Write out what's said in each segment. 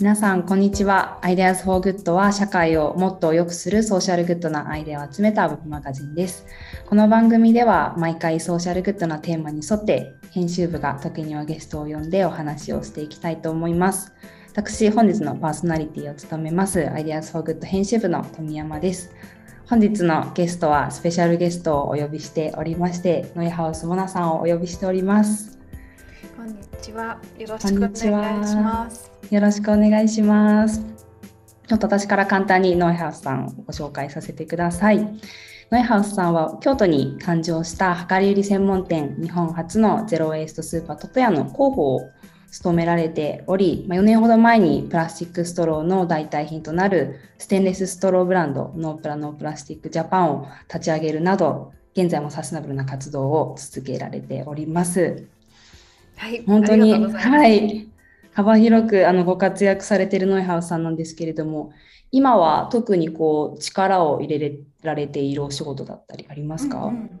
皆さん、こんにちは。Ideas for Good は社会をもっと良くするソーシャルグッドなアイデアを集めたウェブマガジンです。この番組では毎回ソーシャルグッドなテーマに沿って編集部が時にはゲストを呼んでお話をしていきたいと思います。私、本日のパーソナリティを務めます Ideas for Good 編集部の富山です。本日のゲストはスペシャルゲストをお呼びしておりまして、ノイハウスモナさんをお呼びしております。こんにちは。よろしくお願いします。よろしくお願いします。ちょっと私から簡単にノイハウスさんをご紹介させてください。ノイハウスさんは京都に誕生した量り売り専門店日本初のゼロウェイストスーパー斗々屋の広報を務められており、4年ほど前にプラスチックストローの代替品となるステンレスストローブランドのーぷら No Plastic Japan を立ち上げるなど現在もサステナブルな活動を続けられております。はい、本当にはい幅広くあのご活躍されているノイハウさんなんですけれども、今は特にこう力を入れられているお仕事だったりありますか、うんうん。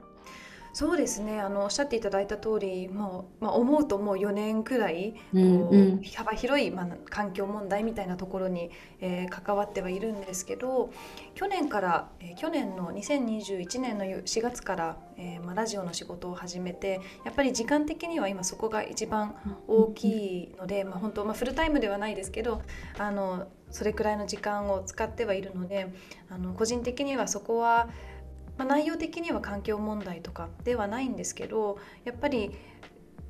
そうですね。あのおっしゃっていただいた通りもう、まあ、思うともう4年くらいこう、うん。うん、幅広い、まあ、環境問題みたいなところに、えー、関わってはいるんですけど去年から、えー、去年の2021年の4月から、えーまあ、ラジオの仕事を始めてやっぱり時間的には今そこが一番大きいので、まあ、本当、まあ、フルタイムではないですけどあのそれくらいの時間を使ってはいるのであの個人的にはそこはまあ、内容的には環境問題とかではないんですけどやっぱり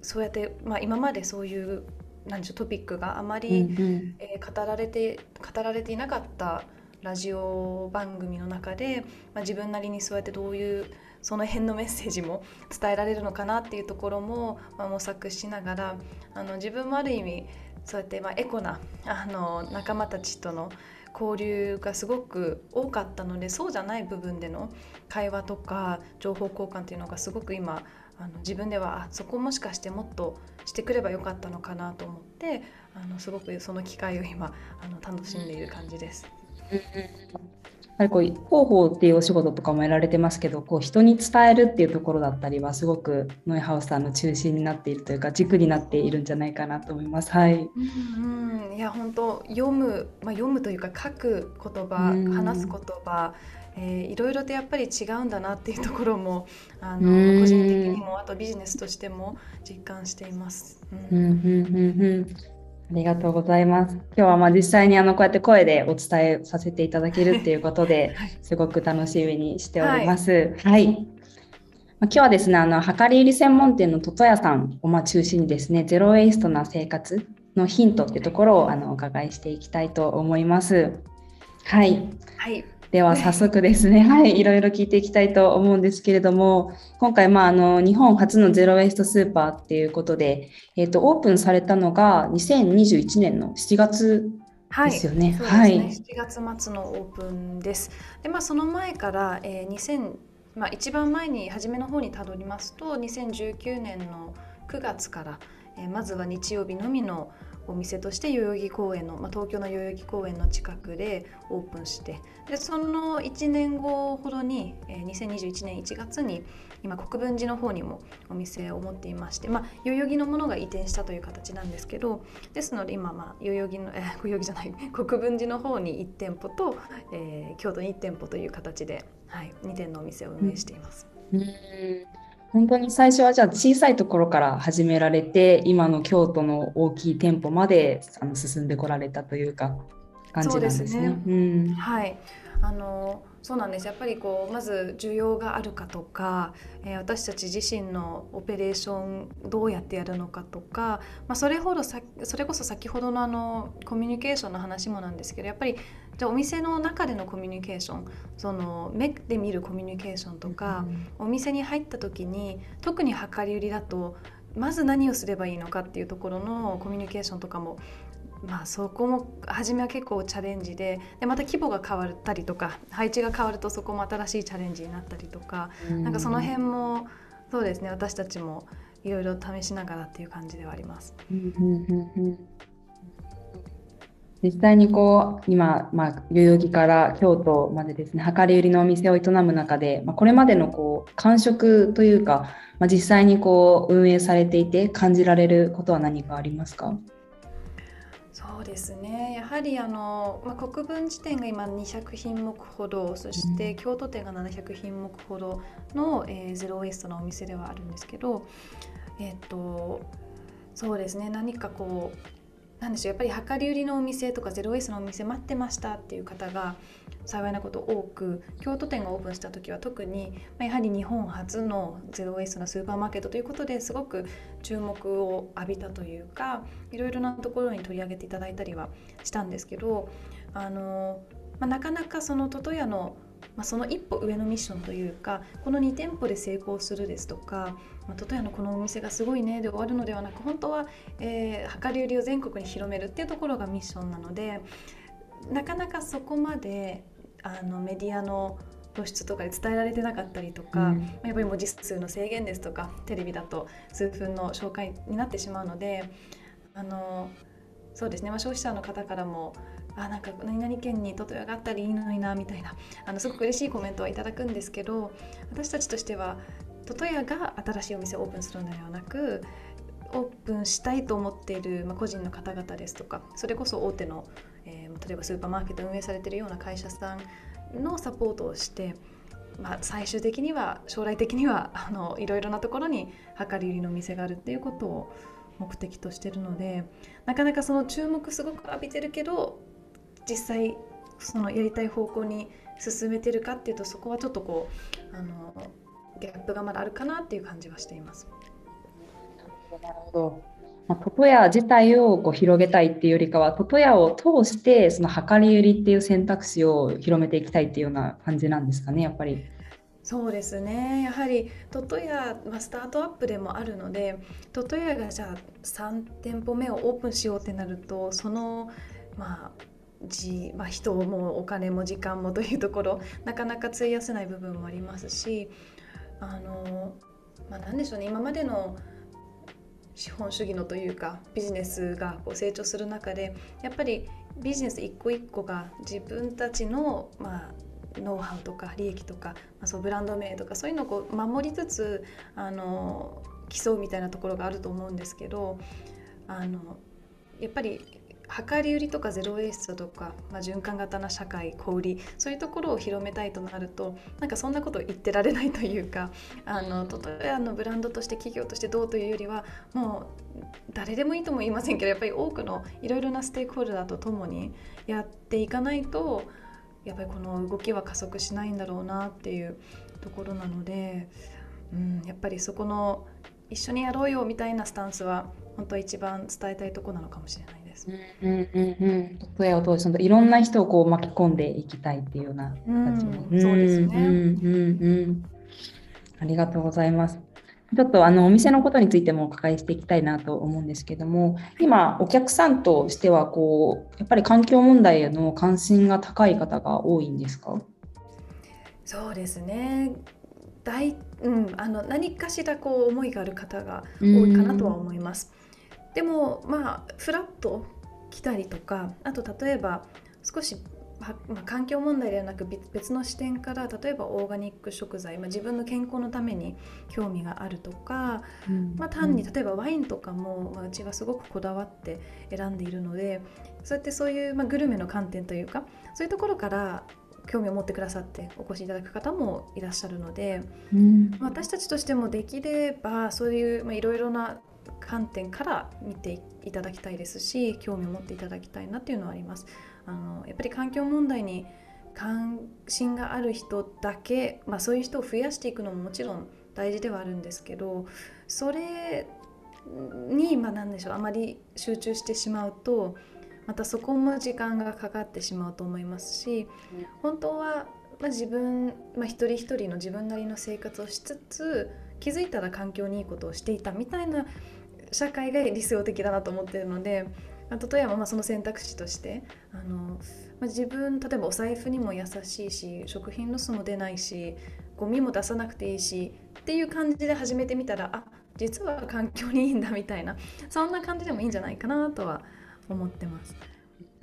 そうやって、まあ、今までそういうなんでしょうトピックがあまり、うんうん、えー、語られて語られていなかったラジオ番組の中で、まあ、自分なりにそうやってどういうその辺のメッセージも 伝えられるのかなっていうところも、まあ、模索しながらあの自分もある意味そうやってまあエコなあの仲間たちとの交流がすごく多かったのでそうじゃない部分での会話とか情報交換っていうのがすごく今あの自分ではあそこもしかしてもっとしてくればよかったのかなと思ってあのすごくその機会を今あの楽しんでいる感じです。はりこう広報っていうお仕事とかもやられてますけどこう人に伝えるっていうところだったりはすごくノイハウスさんの中心になっているというか軸になっているんじゃないかなと思います。はい、うんうん、いや本当読む、まあ、読むというか書く言葉、話す言葉えー、いろいろとやっぱり違うんだなっていうところもあの個人的にもあとビジネスとしても実感しています。うん、うんうんうんありがとうございます。今日はまあ実際にあのこうやって声でお伝えさせていただけるっていうことで、すごく楽しみにしております。はい。はい、まあ、今日はですね、あの量り売り専門店のトトヤさんをまあ中心にですね、ゼロウェイストな生活のヒントっていうところをあのお伺いしていきたいと思います。はい。はい。では早速ですね、はい、いろいろ聞いていきたいと思うんですけれども、今回、まあ、あの日本初のゼロウェイストスーパーっていうことで、えーと、オープンされたのが2021年の7月ですよね。はい、ねはい、7月末のオープンです。で、まあ、その前から、えー、2000まあ、一番前に初めの方にたどりますと2019年の9月から、えー、まずは日曜日のみのお店として代々木公園の、まあ、東京の代々木公園の近くでオープンしてでその1年後ほどに、えー、2021年1月に今国分寺の方にもお店を持っていまして、まあ、代々木のものが移転したという形なんですけどですので今、まあ、代々木の、えー、代々木じゃない国分寺の方に1店舗と、えー、京都に1店舗という形で、はい、2店のお店を運営しています。うん本当に最初はじゃあ小さいところから始められて今の京都の大きい店舗まであの進んでこられたというか感じですね。すね。うん、はい。あのそうなんです。やっぱりこうまず需要があるかとか、えー、私たち自身のオペレーションどうやってやるのかとか、まあ、それほどさそれこそ先ほどのあのコミュニケーションの話もなんですけどやっぱりじゃあお店の中でのコミュニケーションその目で見るコミュニケーションとか、うん、お店に入った時に特に量り売りだとまず何をすればいいのかっていうところのコミュニケーションとかもまあ、そこも初めは結構チャレンジででまた規模が変わったりとか配置が変わるとそこも新しいチャレンジになったりとか、うん、なんかその辺もそうですね私たちもいろいろ試しながらっていう感じではあります。実際にこう今、まあ、代々木から京都までですね量り売りのお店を営む中で、まあ、これまでのこう感触というか、まあ、実際にこう運営されていて感じられることは何かありますか？そうですね。やはりあの、まあ、国分寺店が今200品目ほどそして京都店が700品目ほどの、えー、ゼロウエストのお店ではあるんですけどえっ、とそうですね。何かこうなんでしょうやっぱり量り売りのお店とかゼロウエスのお店待ってましたっていう方が幸いなこと多く京都店がオープンした時は特にやはり日本初のゼロウェイストなスーパーマーケットということですごく注目を浴びたというかいろいろなところに取り上げていただいたりはしたんですけどあの、まあ、なかなかそのトトヤのまあ、その一歩上のミッションというかこの2店舗で成功するですとか、まあ、トトヤのこのお店がすごいねで終わるのではなく本当は、えー、量り売りを全国に広めるっていうところがミッションなのでなかなかそこまであのメディアの露出とかで伝えられてなかったりとか、うん、やっぱり文字数の制限ですとかテレビだと数分の紹介になってしまうのであのそうですね、まあ、消費者の方からもあなんか何々県にトトヤがあったりいいのになみたいなあのすごく嬉しいコメントはいただくんですけど私たちとしてはトトヤが新しいお店をオープンするのではなくオープンしたいと思っている、ま、個人の方々ですとかそれこそ大手のえー、例えばスーパーマーケット運営されてるような会社さんのサポートをして、まあ、最終的には将来的には あのいろいろなところに量り売りの店があるっていうことを目的としてるのでなかなかその注目すごく浴びてるけど実際そのやりたい方向に進めてるかっていうとそこはちょっとこうあのギャップがまだあるかなっていう感じはしています。なるほどまあ、トトヤ自体をこう広げたいっていうよりかは、トトヤを通してその量り売りっていう選択肢を広めていきたいっていうような感じなんですかね、やっぱり。そうですねやはりトトヤ、まあ、スタートアップでもあるのでトトヤがじゃあ3店舗目をオープンしようってなるとそのまあじまあ、人もお金も時間もというところなかなか費やせない部分もありますしあの、まあ、何でしょうね。今までの資本主義のというかビジネスがこう成長する中でやっぱりビジネス一個一個が自分たちの、まあ、ノウハウとか利益とか、まあ、そうブランド名とかそういうのをこう守りつつあの競うみたいなところがあると思うんですけどあのやっぱり量り売りとかゼロ・ウェイスとか、まあ、循環型な社会小売りそういうところを広めたいとなるとなんかそんなこと言ってられないというか あの例えばのブランドとして企業としてどうというよりはもう誰でもいいとも言いませんけどやっぱり多くのいろいろなステークホルダーとともにやっていかないとやっぱりこの動きは加速しないんだろうなっていうところなので、うん、やっぱりそこの一緒にやろうよみたいなスタンスは本当は一番伝えたいとこなのかもしれない。です。うんうんうんトヤを通していろんな人をこう巻き込んでいきたいっていうような形に、うん、そうですね、うんうんうん。ありがとうございます。ちょっとあのお店のことについてもお伺いしていきたいなと思うんですけども今お客さんとしてはこうやっぱり環境問題への関心が高い方が多いんですか？そうですね大、うん、あの何かしらこう思いがある方が多いかなとは思います。でもまあフラット来たりとかあと例えば少しまあ、環境問題ではなく別の視点から例えばオーガニック食材、まあ、自分の健康のために興味があるとか、うん、まあ、単に例えばワインとかも、まあ、うちはすごくこだわって選んでいるのでそうやってそういう、まあ、グルメの観点というかそういうところから興味を持ってくださってお越しいただく方もいらっしゃるので、うん、私たちとしてもできればそういういろいろな観点から見ていただきたいですし興味を持っていただきたいなっていうのはあります。あのやっぱり環境問題に関心がある人だけ、まあ、そういう人を増やしていくのももちろん大事ではあるんですけどそれに、まあ、何でしょうあまり集中してしまうとまたそこも時間がかかってしまうと思いますし本当は、まあ、自分、まあ、一人一人の自分なりの生活をしつつ気づいたら環境にいいことをしていたみたいな社会が理想的だなと思ってるので例えばまあその選択肢としてあの、ま、自分例えばお財布にも優しいし食品ロスも出ないしゴミも出さなくていいしっていう感じで始めてみたらあ実は環境にいいんだみたいなそんな感じでもいいんじゃないかなとは思ってます。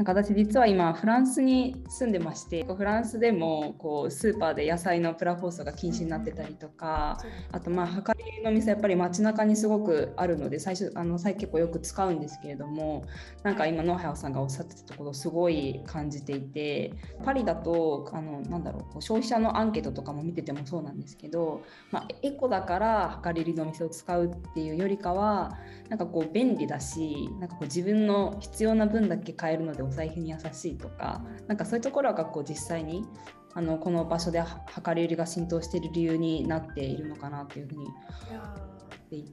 なんか私実は今フランスに住んでましてフランスでもこうスーパーで野菜のプラ包装が禁止になってたりとかあとまあ量りの店やっぱり街中にすごくあるので最初あの最近結構よく使うんですけれどもなんか今野原さんがおっしゃってたところすごい感じていてパリだとあのなんだろう消費者のアンケートとかも見ててもそうなんですけど、まあ、エコだから量り売りの店を使うっていうよりかはなんかこう便利だしなんかこう自分の必要な分だけ買えるのでお財布に優しいとかなんかそういうところがこう実際にあのこの場所で量り売りが浸透している理由になっているのかなというふうに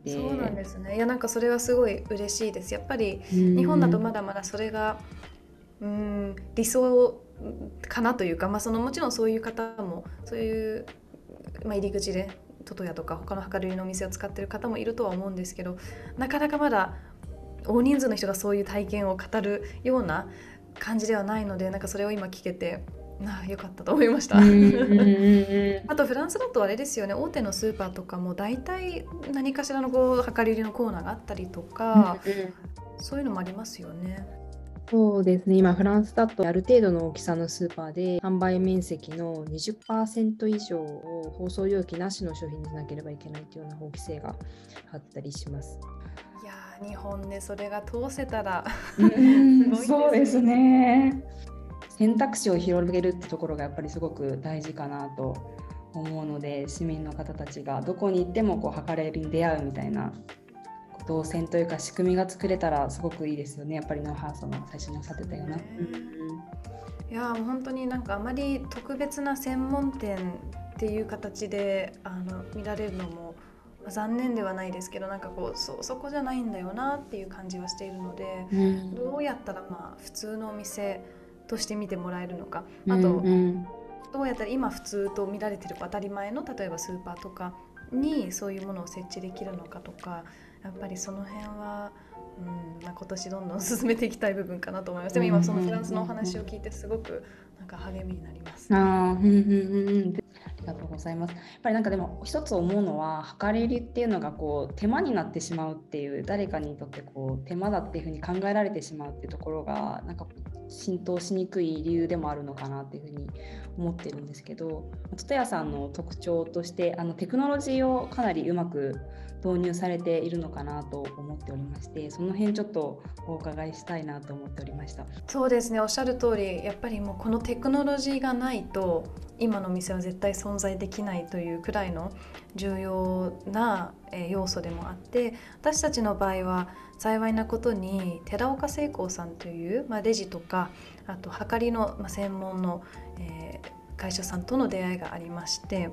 そうなんですね。いやなんかそれはすごい嬉しいです。やっぱり日本だとまだまだそれがうん理想かなというか、まあ、そのもちろんそういう方もそういう、まあ、入り口でトトヤとか他の量り売りのお店を使ってる方もいるとは思うんですけどなかなかまだ大人数の人がそういう体験を語るような感じではないのでなんかそれを今聞けてなあよかったと思いました あとフランスだとあれですよね大手のスーパーとかも大体何かしらのこう量り売りのコーナーがあったりとか、そういうのもありますよね。そうですね今フランスだとある程度の大きさのスーパーで販売面積の20%以上を包装容器なしの商品にしなければいけないというような法規制があったりします。日本でそれが通せたら そうですね。選択肢を広げるってところがやっぱりすごく大事かなと思うので市民の方たちがどこに行ってもこう測れるに出会うみたいな動線というか仕組みが作れたらすごくいいですよね。やっぱりノーハースの最初におっしゃってたような。いや本当になんかあまり特別な専門店っていう形であの見られるのも残念ではないですけどなんかこうそそこじゃないんだよなっていう感じはしているので、うん、どうやったらまあ普通のお店として見てもらえるのかあと、うんうん、どうやったら今普通と見られてる当たり前の例えばスーパーとかにそういうものを設置できるのかとかやっぱりその辺は、うんまあ、今年どんどん進めていきたい部分かなと思います。でも今そのフランスのお話を聞いてすごくなんか励みになります。あうんうんうんありがとうございます。やっぱりなんかでも一つ思うのは測り売りっていうのがこう手間になってしまうっていう誰かにとってこう手間だっていうふうに考えられてしまうっていうところがなんか浸透しにくい理由でもあるのかなっていうふうに思ってるんですけど、トトヤさんの特徴としてあのテクノロジーをかなりうまく導入されているのかなと思っておりましてその辺ちょっとお伺いしたいなと思っておりました。そうですねおっしゃる通りやっぱりもうこのテクノロジーがないと今の店は絶対存在できないというくらいの重要な要素でもあって私たちの場合は幸いなことに寺岡製工さんという、まあ、レジとかあと量りの、まあ、専門の、えー、会社さんとの出会いがありまして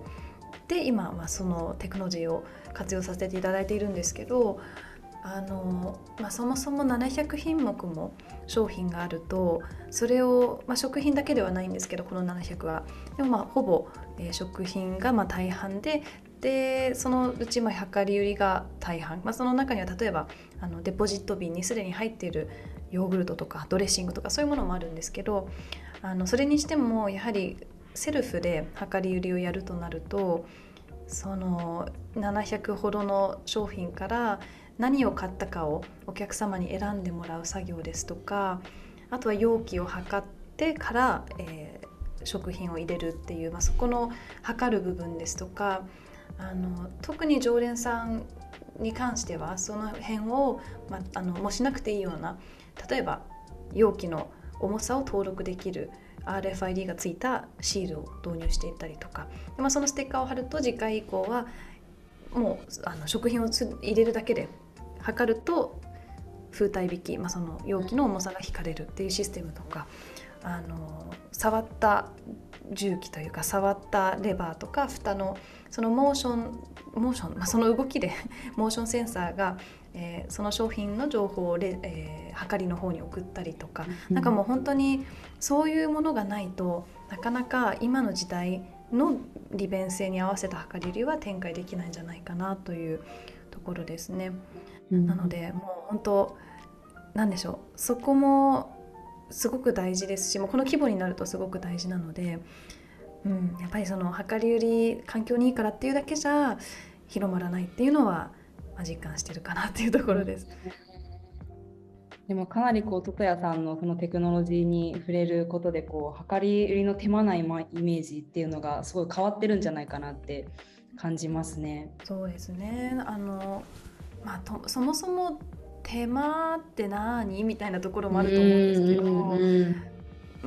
で今、まあ、そのテクノロジーを活用させていただいているんですけどあの、まあ、そもそも700品目も商品があるとそれを、まあ、食品だけではないんですけどこの700は。でもまあほぼ、えー、食品がまあ大半ででそのうちまあ量り売りが大半、まあ、その中には例えばあのデポジット瓶にすでに入っているヨーグルトとかドレッシングとかそういうものもあるんですけどあのそれにしてもやはりセルフで量り売りをやるとなるとその700ほどの商品から何を買ったかをお客様に選んでもらう作業ですとかあとは容器を測ってから、えー、食品を入れるっていう、まあ、そこの測る部分ですとかあの特に常連さんに関してはその辺を、まあ、あのもしなくていいような例えば容器の重さを登録できる RFID がついたシールを導入していったりとか。で、まあ、そのステッカーを貼ると次回以降はもうあの食品を入れるだけで測ると風体引き、まあ、その容器の重さが引かれるっていうシステムとかあの触った重機というか触ったレバーとか蓋のそのモーションモーション、まあ、その動きで モーションセンサーが、えー、その商品の情報をレ、えー、測りの方に送ったりとか、うん、なんかもう本当にそういうものがないとなかなか今の時代の利便性に合わせた測り売りは展開できないんじゃないかなというところですね。うん、なのでもう本当なんでしょう。そこもすごく大事ですしもうこの規模になるとすごく大事なので、うん、やっぱりその量り売り環境にいいからっていうだけじゃ広まらないっていうのは、まあ、実感してるかなっていうところです。でもかなりこうトトヤさんのそのテクノロジーに触れることでこう量り売りの手間ないイメージっていうのがすごい変わってるんじゃないかなって感じますね。そうですねあの、まあ、とそもそも手間って何？みたいなところもあると思うんですけど、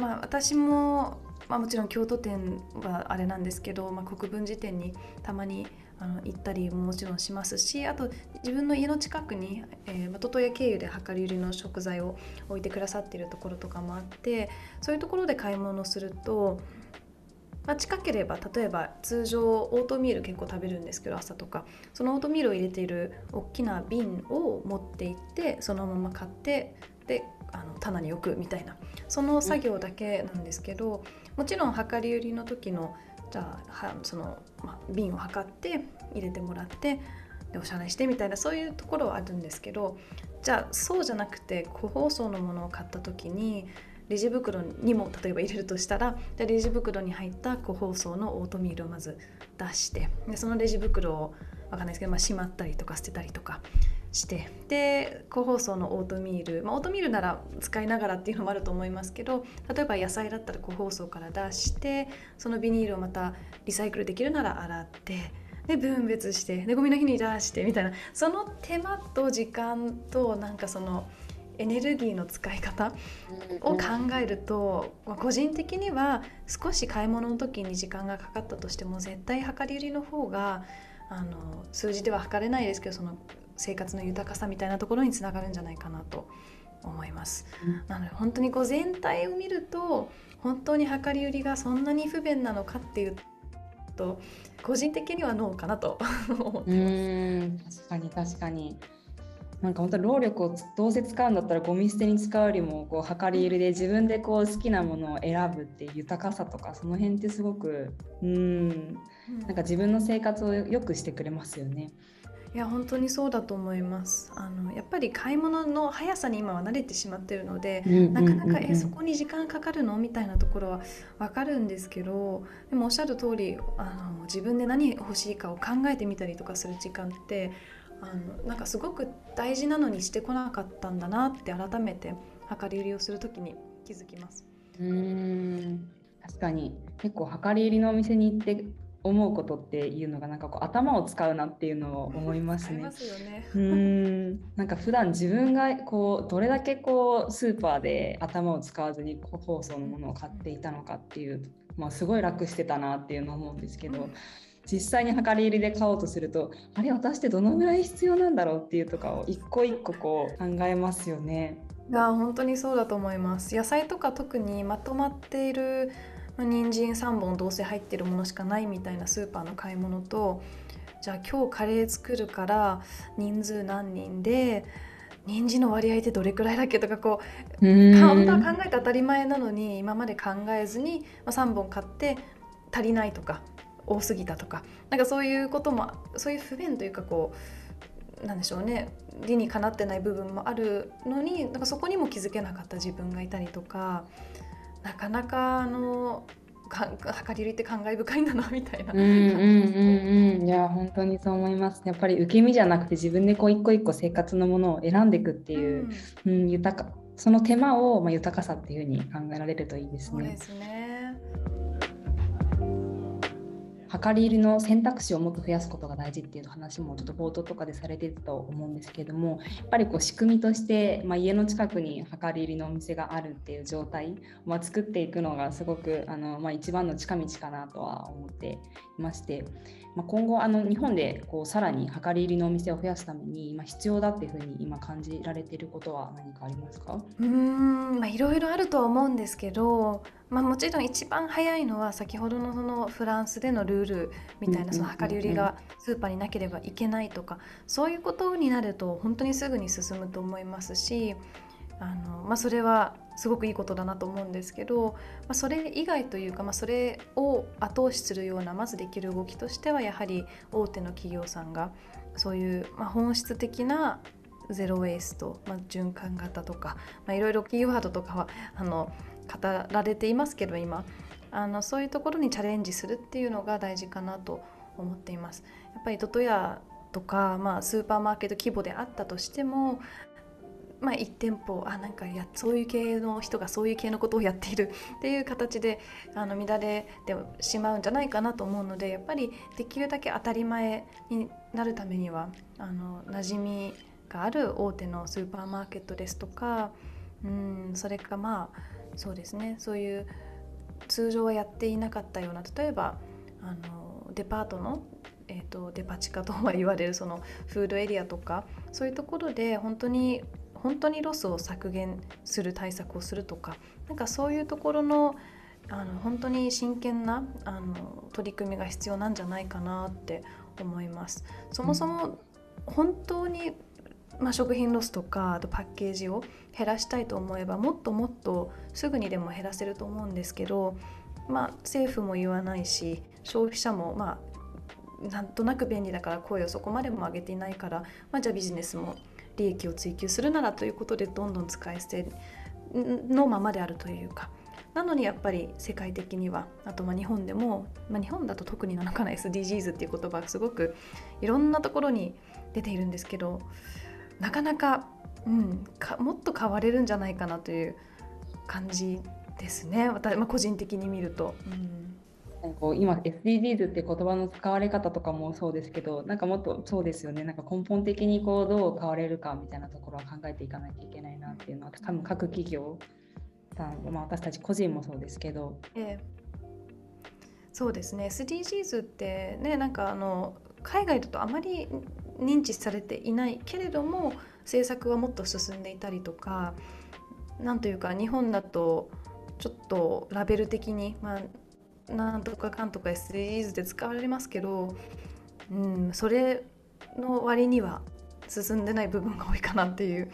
まあ、私も、まあ、もちろん京都店はあれなんですけど、まあ、国分寺店にたまにあの行ったりももちろんしますしあと自分の家の近くに、えー、トトヤ経由で量り売りの食材を置いてくださっているところとかもあってそういうところで買い物すると、まあ、近ければ例えば通常オートミール結構食べるんですけど朝とかそのオートミールを入れている大きな瓶を持って行ってそのまま買ってであの棚に置くみたいなその作業だけなんですけどもちろん量り売りの時のじゃあその、まあ、瓶を測って入れてもらってでお支払いしてみたいなそういうところはあるんですけどじゃあそうじゃなくて個包装のものを買った時にレジ袋にも例えば入れるとしたらじゃレジ袋に入った個包装のオートミールをまず出してでそのレジ袋を分かんないですけど、まあ、しまったりとか捨てたりとかしてで個包装のオートミール、まあ、オートミールなら使いながらっていうのもあると思いますけど例えば野菜だったら個包装から出してそのビニールをまたリサイクルできるなら洗ってで分別してでゴミの日に出してみたいなその手間と時間となんかそのエネルギーの使い方を考えると、ま個人的には少し買い物の時に時間がかかったとしても絶対量り売りの方があの数字では測れないですけどその生活の豊かさみたいなところにつながるんじゃないかなと思います。なので本当にこう全体を見ると本当に量り売りがそんなに不便なのかっていうと個人的にはノーかなと 思ってます。確かに確かになんか本当労力をどうせ使うんだったらゴミ捨てに使うよりもこう量り売りで自分でこう好きなものを選ぶっていう豊かさとかその辺ってすごくうんなんか自分の生活を良くしてくれますよね。いや本当にそうだと思います。あのやっぱり買い物の速さに今は慣れてしまってるので、なかなかえそこに時間かかるのみたいなところは分かるんですけどでもおっしゃる通りあの自分で何欲しいかを考えてみたりとかする時間ってあのなんかすごく大事なのにしてこなかったんだなって改めて量り売りをする時に気づきます。うん。確かに。結構量り売りのお店に行って思うことっていうのがなんかこう頭を使うなっていうのを思いますね。ますねうんなんか普段自分がこうどれだけこうスーパーで頭を使わずに個包装のものを買っていたのかっていう、まあ、すごい楽してたなっていうのを思うんですけど。うん実際に量り売りで買おうとするとあれ私ってどのぐらい必要なんだろうっていうとかを一個一個こう考えますよね。いや本当にそうだと思います野菜とか特にまとまっている人参3本どうせ入ってるものしかないみたいなスーパーの買い物とじゃあ今日カレー作るから人数何人で人参の割合ってどれくらいだっけとかこう本当は考えて当たり前なのに今まで考えずに、まあ、3本買って足りないとか多すぎたとかなんかそういうこともそういう不便というかこうなんでしょうね理にかなってない部分もあるのになんかそこにも気づけなかった自分がいたりとかなかなかあのか量 り売りって感慨深いんだなみたいな。うんうんうんうん。いや本当にそう思います。やっぱり受け身じゃなくて自分でこう一個一個生活のものを選んでいくっていう、うん、うん、豊かその手間を、まあ、豊かさっていうふうに考えられるといいですね。そうですね量り入りの選択肢をもっと増やすことが大事っていう話もちょっと冒頭とかでされてたと思うんですけどもやっぱりこう仕組みとして、まあ、家の近くに量り売りのお店があるっていう状態を、まあ、作っていくのがすごくあの、まあ、一番の近道かなとは思っていましてまあ、今後あの日本でこうさらに量り売りのお店を増やすために今必要だっていうふうに今感じられていることは何かありますか？うんまあいろいろあるとは思うんですけど、まあ、もちろん一番早いのは先ほどのそのフランスでのルールみたいなその量り売りがスーパーになければいけないとかそういうことになると本当にすぐに進むと思いますしあの、まあ、それはすごくいいことだなと思うんですけど、まあ、それ以外というか、まあ、それを後押しするようなまずできる動きとしてはやはり大手の企業さんがそういう、まあ、本質的なゼロウェイスト、まあ、循環型とか、いろいろキーワードとかはあの語られていますけど今あのそういうところにチャレンジするっていうのが大事かなと思っています。やっぱりトトヤとか、まあ、スーパーマーケット規模であったとしてもまあ、1店舗あなんかやそういう系の人がそういう系のことをやっているっていう形であの乱れてしまうんじゃないかなと思うのでやっぱりできるだけ当たり前になるためにはあの馴染みがある大手のスーパーマーケットですとかうんそれかまあそうですねそういう通常はやっていなかったような例えばあのデパートのえーと、デパ地下とは言われるそのフードエリアとかそういうところで本当に本当にロスを削減する対策をするとかなんかそういうところのあの本当に真剣なあの取り組みが必要なんじゃないかなって思います。そもそも本当に、まあ、食品ロスとかあとパッケージを減らしたいと思えばもっともっとすぐにでも減らせると思うんですけど、まあ、政府も言わないし消費者もまあなんとなく便利だから声をそこまでも上げていないから、まあ、じゃあビジネスも利益を追求するならということでどんどん使い捨てのままであるというか。なのにやっぱり世界的にはあとまあ日本でも、まあ、日本だと特になのかな SDGs っていう言葉がすごくいろんなところに出ているんですけどなかなか,、うん、かもっと変われるんじゃないかなという感じですね。私、まあ、個人的に見ると。うん。こう今 SDGs って言葉の使われ方とかもそうですけどなんかもっとそうですよね。なんか根本的にこうどう変われるかみたいなところは考えていかなきゃいけないなっていうのは多分各企業さん、まあ、私たち個人もそうですけど。ええ、そうですね。SDGs ってねなんかあの海外だとあまり認知されていないけれども政策はもっと進んでいたりとかなんというか日本だとちょっとラベル的に、まあ、なんとかかんとか SDGs で使われますけど、うん、それの割には進んでない部分が多いかなっていう。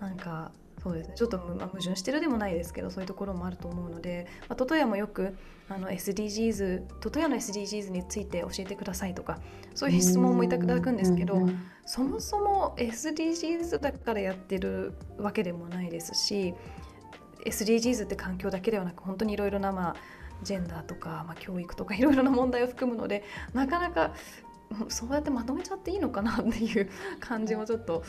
なんかそうですね。ちょっと、まあ、矛盾してるでもないですけどそういうところもあると思うので、まあ、トトヤもよくあの SDGs トトヤの SDGs について教えてくださいとかそういう質問もいただくんですけどそもそも SDGs だからやってるわけでもないですし SDGs って環境だけではなく本当にいろいろなまあジェンダーとか、まあ、教育とか いろいろな問題を含むのでなかなか そうやってまとめちゃっていいのかなっていう 感じもちょっと、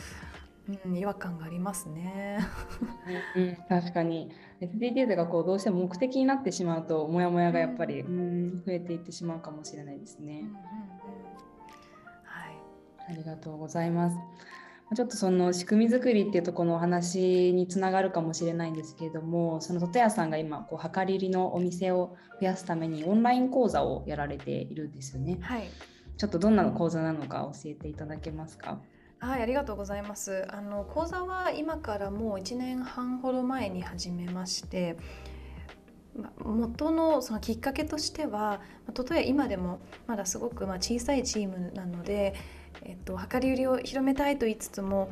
うん、違和感がありますね。うん、確かに SDGs がこうどうしても目的になってしまうとモヤモヤがやっぱり、うん、増えていってしまうかもしれないですね。うんうんうん、はい、ありがとうございます。ちょっとその仕組み作りっていうところのお話につながるかもしれないんですけれどもそのと屋さんが今こう量り売りのお店を増やすためにオンライン講座をやられているんですよね。はい、ちょっとどんな講座なのか教えていただけますか。はい、ありがとうございます。あの講座は今からもう1年半ほど前に始めまして、元のそのきっかけとしては、例えば今でもまだすごくま小さいチームなので。えっと、量り売りを広めたいと言いつつも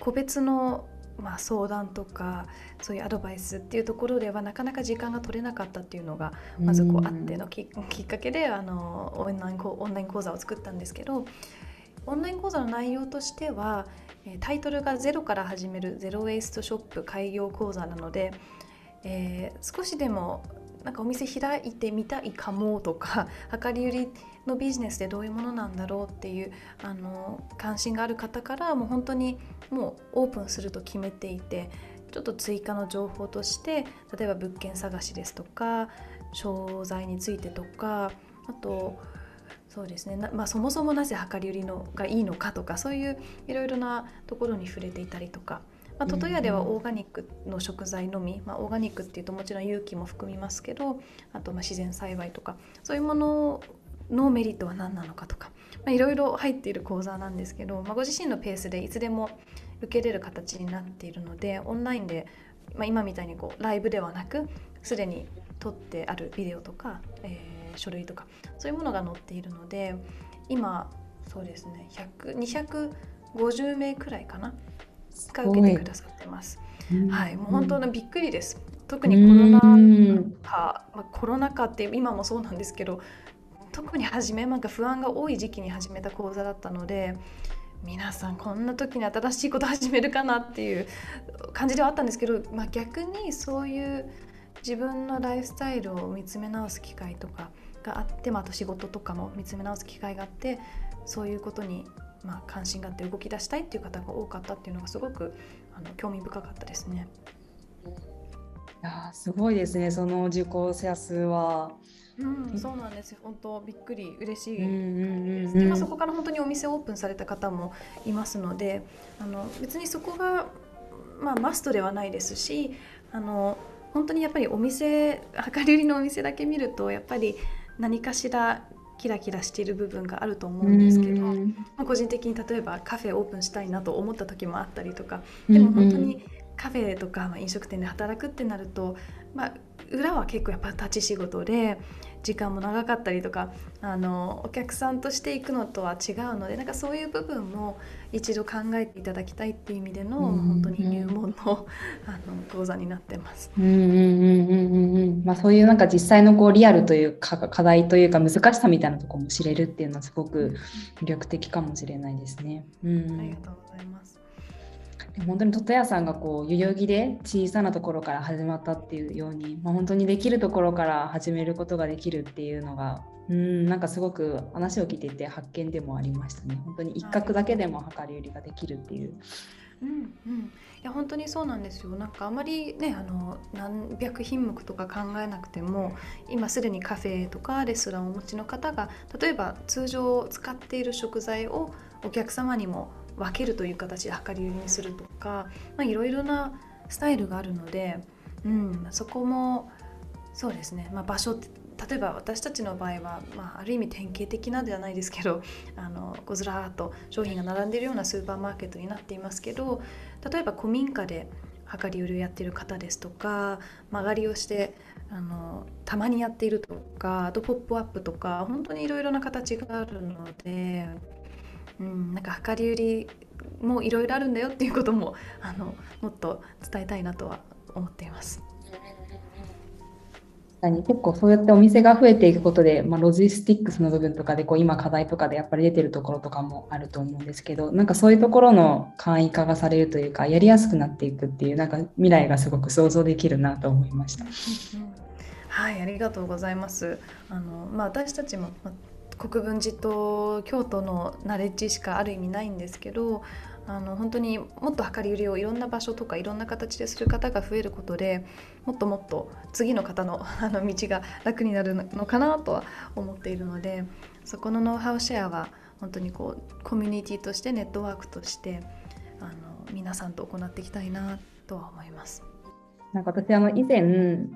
個別の、まあ、相談とかそういうアドバイスっていうところではなかなか時間が取れなかったっていうのがまずこうあってのきっかけであのオンラインオンライン講座を作ったんですけどオンライン講座の内容としてはタイトルが「ゼロから始めるゼロ・ウェイストショップ開業講座」なので、えー、少しでもなんかお店開いてみたいかもとか 量り売りのビジネスでどういうものなんだろうっていうあの関心がある方からもう本当にもうオープンすると決めていてちょっと追加の情報として例えば物件探しですとか商材についてとかあとそうですねまあ、そもそもなぜ量り売りのがいいのかとかそういういろいろなところに触れていたりとか。まあ、トトヤではオーガニックの食材のみ、まあ、オーガニックっていうともちろん有機も含みますけどあとまあ自然栽培とかそういうもののメリットは何なのかとかいろいろ入っている講座なんですけど、まあ、ご自身のペースでいつでも受けれる形になっているのでオンラインで、まあ、今みたいにこうライブではなくすでに撮ってあるビデオとか、えー、書類とかそういうものが載っているので今そうですね250名くらいかなが受けてくださってます。はい、もう本当のびっくりです。特にコロナ禍、まあ、コロナ禍って今もそうなんですけど特に初めなんか不安が多い時期に始めた講座だったので皆さんこんな時に新しいこと始めるかなっていう感じではあったんですけど、まあ、逆にそういう自分のライフスタイルを見つめ直す機会とかがあって、まあ、あと仕事とかも見つめ直す機会があってそういうことにまあ、関心があって動き出したいっていう方が多かったっていうのがすごくあの興味深かったですね。いやすごいですね。その受講者数は。うん、そうなんですよ。本当びっくり嬉しいです、今そこから本当にお店オープンされた方もいますのであの別にそこが、まあ、マストではないですしあの本当にやっぱりお店量り売りのお店だけ見るとやっぱり何かしらキラキラしている部分があると思うんですけど、まあ、個人的に例えばカフェオープンしたいなと思った時もあったりとか。でも本当にカフェとか、まあ、飲食店で働くってなると、まあ、裏は結構やっぱ立ち仕事で時間も長かったりとかあのお客さんとして行くのとは違うのでなんかそういう部分も一度考えていただきたいっていう意味での、うん本当に入門のあの講座になってます。うんうんうんうんうんまあ、そういうなんか実際のこうリアルというか課題というか難しさみたいなところも知れるっていうのはすごく魅力的かもしれないですね。うん、ありがとうございます。本当にト屋さんがこう代々木で小さなところから始まったっていうように、まあ、本当にできるところから始めることができるっていうのがうんなんかすごく話を聞いていて発見でもありましたね本当に一角だけでも量り売りができるっていう。うんうん、いや本当にそうなんですよ。なんかあまりねあの何百品目とか考えなくても今すでにカフェとかレストランをお持ちの方が例えば通常使っている食材をお客様にも分けるという形で量り売りにするとかいろいろなスタイルがあるので、うん、そこもそうですね、まあ、場所って例えば私たちの場合は、まあ、ある意味典型的なではないですけど あのこうずらーっと商品が並んでいるようなスーパーマーケットになっていますけど例えば古民家で量り売りをやっている方ですとか曲がりをしてあのたまにやっているとかあとポップアップとか本当にいろいろな形があるのでうん、なんか量り売りもいろいろあるんだよっていうこともあのもっと伝えたいなとは思っています。結構そうやってお店が増えていくことで、まあ、ロジスティックスの部分とかでこう今課題とかでやっぱり出てるところとかもあると思うんですけどなんかそういうところの簡易化がされるというかやりやすくなっていくっていうなんか未来がすごく想像できるなと思いました。はいありがとうございます。あのまあ、私たちも、ま国分寺と京都のナレッジしかある意味ないんですけどあの本当にもっと量り売りをいろんな場所とかいろんな形でする方が増えることでもっともっと次の方のあの道が楽になるのかなとは思っているのでそこのノウハウシェアは本当にこうコミュニティとしてネットワークとしてあの皆さんと行っていきたいなとは思います。なんか私あの以前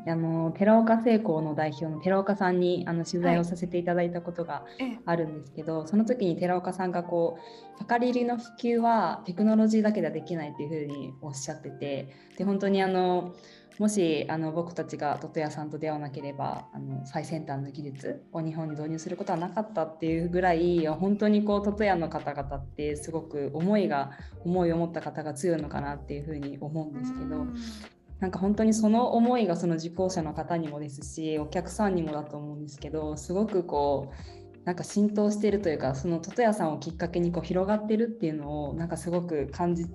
あの寺岡製鋼の代表の寺岡さんにあの取材をさせていただいたことがあるんですけど、はい、その時に寺岡さんがこう量り売りの普及はテクノロジーだけではできないっていうふうにおっしゃっててで本当にあのもしあの僕たちがトトヤさんと出会わなければあの最先端の技術を日本に導入することはなかったっていうぐらい本当にこうトトヤの方々ってすごく思いが思いを持った方が強いのかなっていうふうに思うんですけどなんか本当にその思いがその受講者の方にもですしお客さんにもだと思うんですけどすごくこうなんか浸透しているというかそのトヤさんをきっかけにこう広がってるっていうのをなんかすごく感じ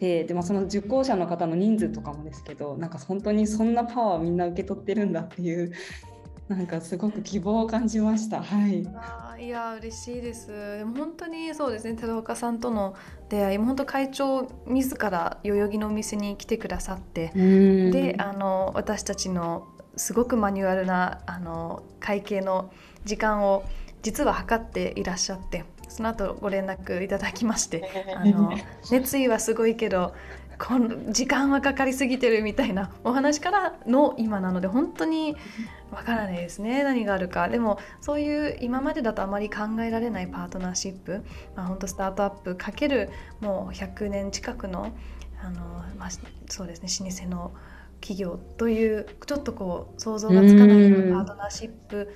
てでもその受講者の方の人数とかもですけどなんか本当にそんなパワーみんな受け取ってるんだっていう なんかすごく希望を感じました。はい。あいや嬉しいです。でも本当にそうですね。寺岡さんとの出会い、も本当会長自ら代々木のお店に来てくださって、で、あの私たちのすごくマニュアルなあの会計の時間を実は測っていらっしゃって、その後ご連絡いただきまして、あの熱意はすごいけど。この時間はかかりすぎてるみたいなお話からの今なので本当にわからないですね。何があるか。でもそういう今までだとあまり考えられないパートナーシップ、まあ、本当スタートアップかけるもう100年近くのあの、まあ、そうですね老舗の企業というちょっとこう想像がつかないようなパートナーシップ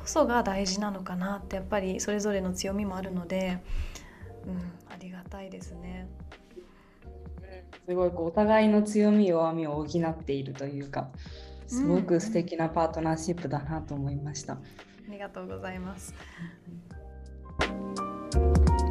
こそが大事なのかなってやっぱりそれぞれの強みもあるので、うん、ありがたいですね。すごいこうお互いの強み弱みを補っているというか。すごく素敵なパートナーシップだなと思いました。ありがとうございます。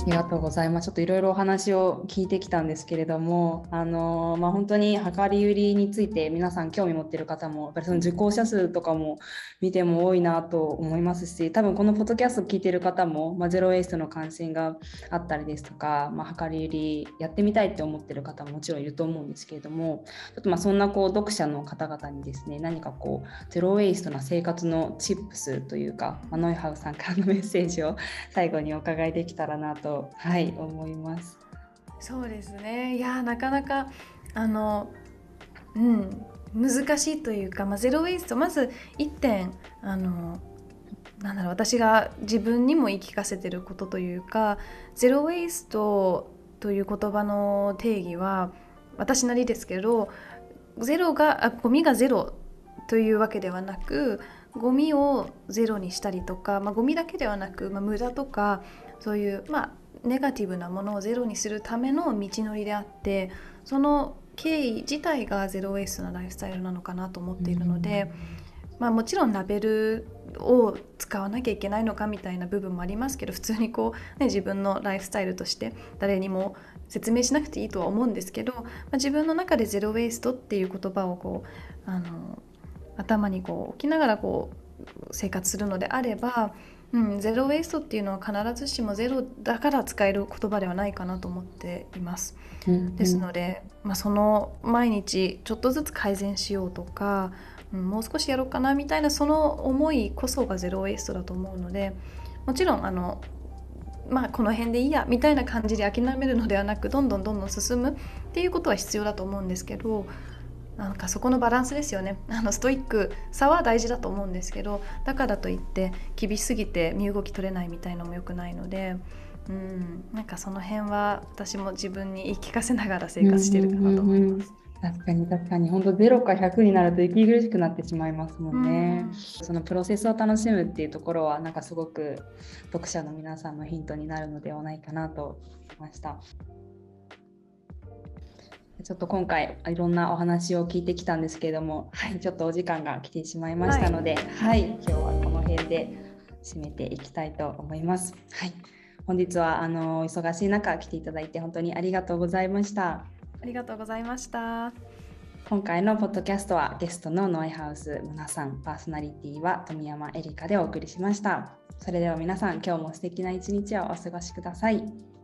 ありがとうございます。ちょっといろいろお話を聞いてきたんですけれども、あのまあ、本当に量り売りについて皆さん興味持ってる方も、やっぱりその受講者数とかも見ても多いなと思いますし、多分このポッドキャスト聞いてる方も、まあ、ゼロ・ウェイストの関心があったりですとか、まあ、量り売りやってみたいって思ってる方ももちろんいると思うんですけれども、ちょっとまあそんなこう読者の方々にですね、何かこうゼロ・ウェイストな生活のチップスというか、まあ、ノイハウさんからのメッセージを最後にお伺いできたらなとはい思います。そうですねいやなかなかあのうん難しいというか、まあ、ゼロ・ウェイストまず1点あのなんだろう私が自分にも言い聞かせてることというかゼロ・ウェイストという言葉の定義は私なりですけどゼロがあゴミがゼロというわけではなくゴミをゼロにしたりとか、まあ、ゴミだけではなく、まあ、無駄とかそういう、まあ、ネガティブなものをゼロにするための道のりであってその経緯自体がゼロウェイストなライフスタイルなのかなと思っているので、まあ、もちろんラベルを使わなきゃいけないのかみたいな部分もありますけど普通にこう、ね、自分のライフスタイルとして誰にも説明しなくていいとは思うんですけど、まあ、自分の中でゼロウェイストっていう言葉をこうあの頭にこう置きながらこう生活するのであればうん、ゼロ・ウェイストっていうのは必ずしもゼロだから使える言葉ではないかなと思っています。うんうん、ですので、まあ、その毎日ちょっとずつ改善しようとか、うん、もう少しやろうかなみたいなその思いこそがゼロ・ウェイストだと思うのでもちろんあのまあこの辺でいいやみたいな感じで諦めるのではなくどんどんどんどん進むっていうことは必要だと思うんですけどなんかそこのバランスですよね あのストイックさは大事だと思うんですけどだからといって厳しすぎて身動き取れないみたいのも良くないので、うん、なんかその辺は私も自分に言い聞かせながら生活してるかなと思います。確かに確かに本当0か100になると息苦しくなってしまいますもんね、うん、そのプロセスを楽しむっていうところはなんかすごく読者の皆さんのヒントになるのではないかなと思いました。ちょっと今回いろんなお話を聞いてきたんですけれども、はい、ちょっとお時間が来てしまいましたので、はい、はい、今日はこの辺で締めていきたいと思います。はい、本日はあの忙しい中来ていただいて本当にありがとうございました。ありがとうございました。今回のポッドキャストはゲストのノイハウス皆さんパーソナリティは富山えりかでお送りしました。それでは皆さん今日も素敵な一日をお過ごしください。